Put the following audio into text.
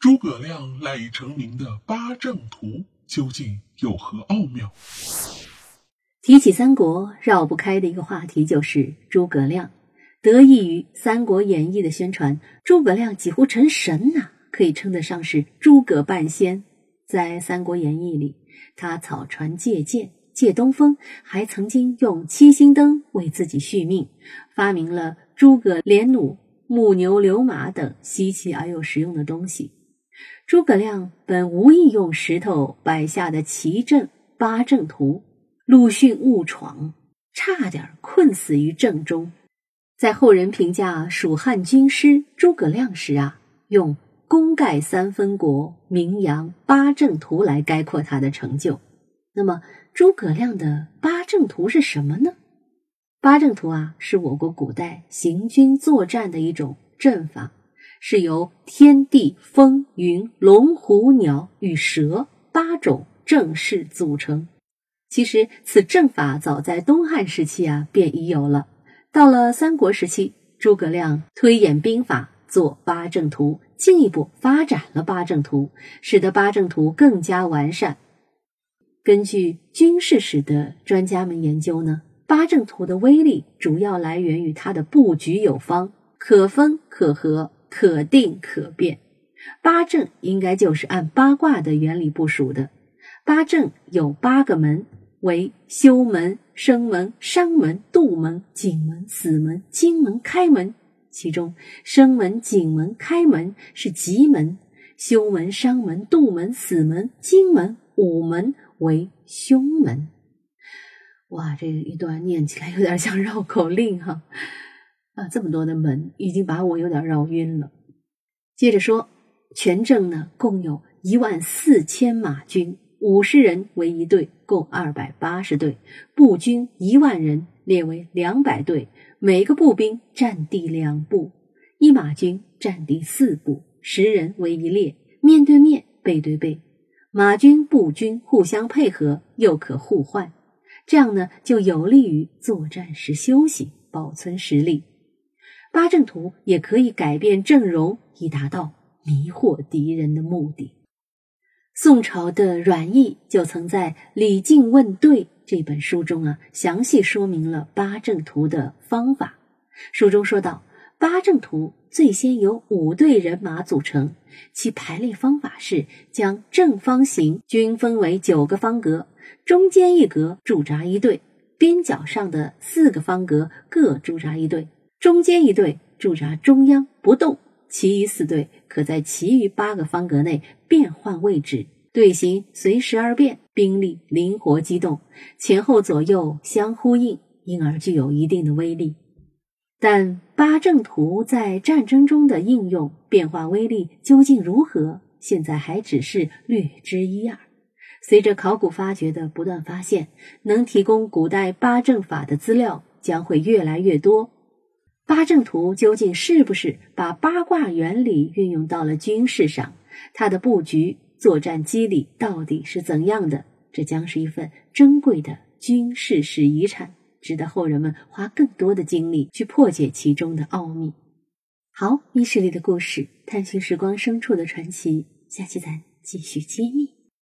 诸葛亮赖以成名的八阵图究竟有何奥妙？提起三国，绕不开的一个话题就是诸葛亮。得益于《三国演义》的宣传，诸葛亮几乎成神呐，可以称得上是诸葛半仙。在《三国演义》里，他草船借箭、借东风，还曾经用七星灯为自己续命，发明了诸葛连弩、木牛流马等稀奇而又实用的东西。诸葛亮本无意用石头摆下的奇阵八阵图，陆逊误闯，差点困死于阵中。在后人评价蜀汉军师诸葛亮时啊，用“功盖三分国，名扬八阵图”来概括他的成就。那么，诸葛亮的八阵图是什么呢？八阵图啊，是我国古代行军作战的一种阵法，是由天地风云龙虎鸟与蛇八种阵势组成。其实，此阵法早在东汉时期啊，便已有了。到了三国时期，诸葛亮推演兵法，做八阵图，进一步发展了八阵图，使得八阵图更加完善。根据军事史的专家们研究呢，八阵图的威力主要来源于它的布局有方，可分可合，可定可变。八正应该就是按八卦的原理部署的。八正有八个门。为休门、生门、伤门、杜门、景门、死门、金门、开门。其中，生门、景门、开门是吉门；休门、伤门、杜门、死门、金门、午门为凶门。哇，这一段念起来有点像绕口令哈！啊这么多的门，已经把我有点绕晕了。接着说，全阵呢，共有一万四千马军。五十人为一队，共二百八十队；步军一万人，列为两百队，每个步兵占地两步；一马军占地四步，十人为一列，面对面，背对背。马军、步军互相配合，又可互换，这样呢，就有利于作战时休息，保存实力。八阵图也可以改变阵容，以达到迷惑敌人的目的。宋朝的阮义就曾在《李靖问对》这本书中啊，详细说明了八阵图的方法。书中说到，八阵图最先由五队人马组成，其排列方法是将正方形均分为九个方格，中间一格驻扎一队，边角上的四个方格各驻扎一队，中间一队驻扎中央不动。其余四队可在其余八个方格内变换位置，队形随时而变，兵力灵活机动，前后左右相呼应，因而具有一定的威力。但八阵图在战争中的应用变化威力究竟如何，现在还只是略知一二。随着考古发掘的不断发现，能提供古代八阵法的资料将会越来越多。八阵图究竟是不是把八卦原理运用到了军事上？它的布局、作战机理到底是怎样的？这将是一份珍贵的军事史遗产，值得后人们花更多的精力去破解其中的奥秘。好，密室里的故事，探寻时光深处的传奇，下期咱继续揭秘。